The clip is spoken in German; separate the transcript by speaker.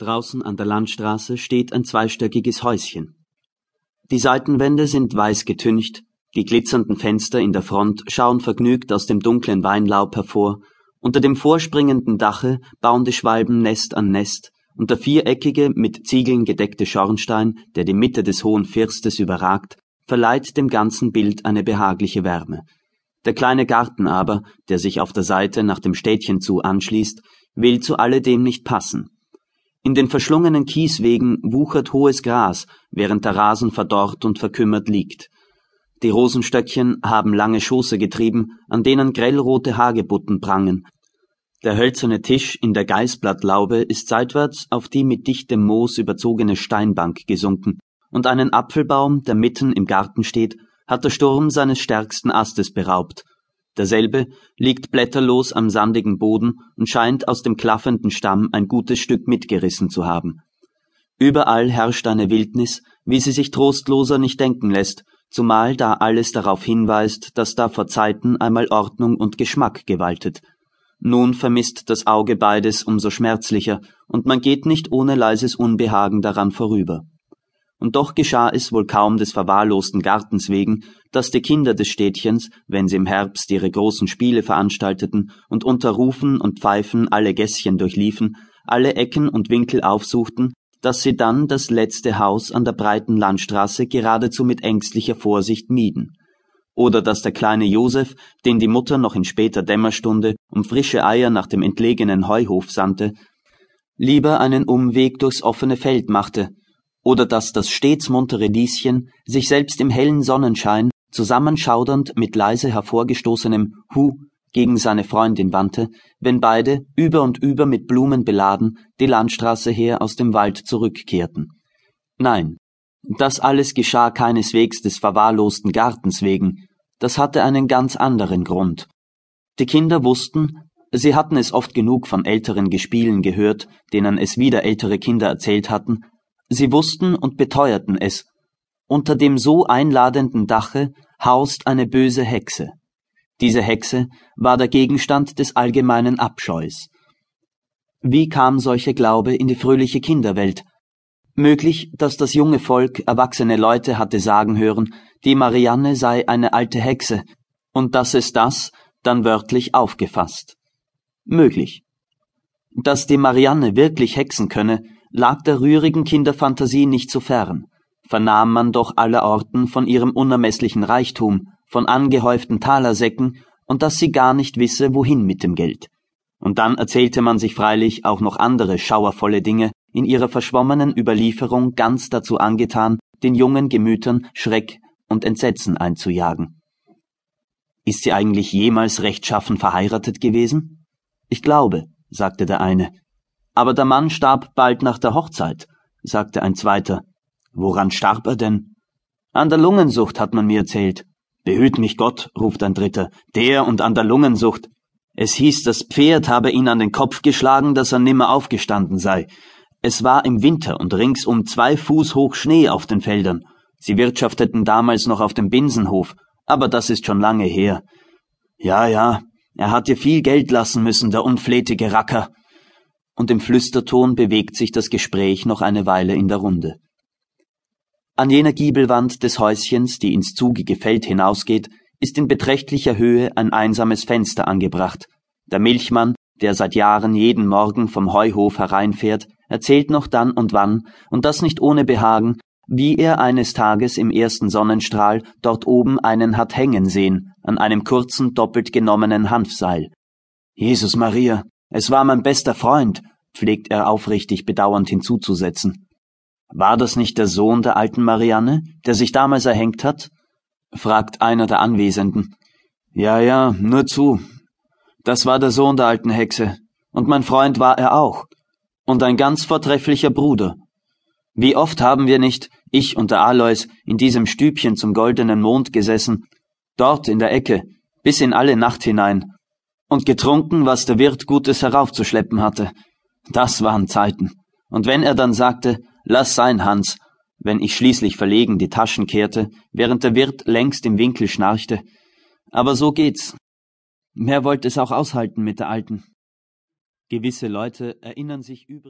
Speaker 1: Draußen an der Landstraße steht ein zweistöckiges Häuschen. Die Seitenwände sind weiß getüncht, die glitzernden Fenster in der Front schauen vergnügt aus dem dunklen Weinlaub hervor, unter dem vorspringenden Dache bauen die Schwalben Nest an Nest, und der viereckige, mit Ziegeln gedeckte Schornstein, der die Mitte des hohen Firstes überragt, verleiht dem ganzen Bild eine behagliche Wärme. Der kleine Garten aber, der sich auf der Seite nach dem Städtchen zu anschließt, will zu alledem nicht passen. In den verschlungenen Kieswegen wuchert hohes Gras, während der Rasen verdorrt und verkümmert liegt. Die Rosenstöckchen haben lange Schoße getrieben, an denen grellrote Hagebutten prangen. Der hölzerne Tisch in der Geißblattlaube ist seitwärts auf die mit dichtem Moos überzogene Steinbank gesunken, und einen Apfelbaum, der mitten im Garten steht, hat der Sturm seines stärksten Astes beraubt, Derselbe liegt blätterlos am sandigen Boden und scheint aus dem klaffenden Stamm ein gutes Stück mitgerissen zu haben. Überall herrscht eine Wildnis, wie sie sich trostloser nicht denken lässt, zumal da alles darauf hinweist, dass da vor Zeiten einmal Ordnung und Geschmack gewaltet. Nun vermisst das Auge beides umso schmerzlicher, und man geht nicht ohne leises Unbehagen daran vorüber und doch geschah es wohl kaum des verwahrlosten Gartens wegen, dass die Kinder des Städtchens, wenn sie im Herbst ihre großen Spiele veranstalteten und unter Rufen und Pfeifen alle Gässchen durchliefen, alle Ecken und Winkel aufsuchten, dass sie dann das letzte Haus an der breiten Landstraße geradezu mit ängstlicher Vorsicht mieden. Oder dass der kleine Josef, den die Mutter noch in später Dämmerstunde um frische Eier nach dem entlegenen Heuhof sandte, lieber einen Umweg durchs offene Feld machte, oder dass das stets muntere Lieschen sich selbst im hellen Sonnenschein zusammenschaudernd mit leise hervorgestoßenem Hu gegen seine Freundin wandte, wenn beide, über und über mit Blumen beladen, die Landstraße her aus dem Wald zurückkehrten. Nein, das alles geschah keineswegs des verwahrlosten Gartens wegen, das hatte einen ganz anderen Grund. Die Kinder wussten, sie hatten es oft genug von älteren Gespielen gehört, denen es wieder ältere Kinder erzählt hatten, Sie wussten und beteuerten es, unter dem so einladenden Dache haust eine böse Hexe. Diese Hexe war der Gegenstand des allgemeinen Abscheus. Wie kam solcher Glaube in die fröhliche Kinderwelt? Möglich, dass das junge Volk erwachsene Leute hatte sagen hören, die Marianne sei eine alte Hexe, und dass es das dann wörtlich aufgefasst. Möglich. Dass die Marianne wirklich hexen könne, lag der rührigen Kinderfantasie nicht so fern, vernahm man doch allerorten von ihrem unermesslichen Reichtum, von angehäuften Talersäcken und dass sie gar nicht wisse, wohin mit dem Geld. Und dann erzählte man sich freilich auch noch andere schauervolle Dinge, in ihrer verschwommenen Überlieferung ganz dazu angetan, den jungen Gemütern Schreck und Entsetzen einzujagen. Ist sie eigentlich jemals rechtschaffen verheiratet gewesen? Ich glaube, sagte der eine, aber der Mann starb bald nach der Hochzeit, sagte ein zweiter. Woran starb er denn? An der Lungensucht, hat man mir erzählt. Behüt mich Gott, ruft ein dritter. Der und an der Lungensucht. Es hieß, das Pferd habe ihn an den Kopf geschlagen, dass er nimmer aufgestanden sei. Es war im Winter und ringsum zwei Fuß hoch Schnee auf den Feldern. Sie wirtschafteten damals noch auf dem Binsenhof, aber das ist schon lange her. Ja, ja, er hat dir viel Geld lassen müssen, der unflätige Racker und im Flüsterton bewegt sich das Gespräch noch eine Weile in der Runde. An jener Giebelwand des Häuschens, die ins zugige Feld hinausgeht, ist in beträchtlicher Höhe ein einsames Fenster angebracht. Der Milchmann, der seit Jahren jeden Morgen vom Heuhof hereinfährt, erzählt noch dann und wann, und das nicht ohne Behagen, wie er eines Tages im ersten Sonnenstrahl dort oben einen hat hängen sehen, an einem kurzen, doppelt genommenen Hanfseil. Jesus Maria, es war mein bester Freund, pflegt er aufrichtig bedauernd hinzuzusetzen. War das nicht der Sohn der alten Marianne, der sich damals erhängt hat? fragt einer der Anwesenden. Ja, ja, nur zu. Das war der Sohn der alten Hexe, und mein Freund war er auch, und ein ganz vortrefflicher Bruder. Wie oft haben wir nicht, ich und der Alois, in diesem Stübchen zum goldenen Mond gesessen, dort in der Ecke, bis in alle Nacht hinein, und getrunken, was der Wirt Gutes heraufzuschleppen hatte. Das waren Zeiten. Und wenn er dann sagte, lass sein, Hans, wenn ich schließlich verlegen die Taschen kehrte, während der Wirt längst im Winkel schnarchte. Aber so geht's. Wer wollte es auch aushalten mit der Alten? Gewisse Leute erinnern sich übrigens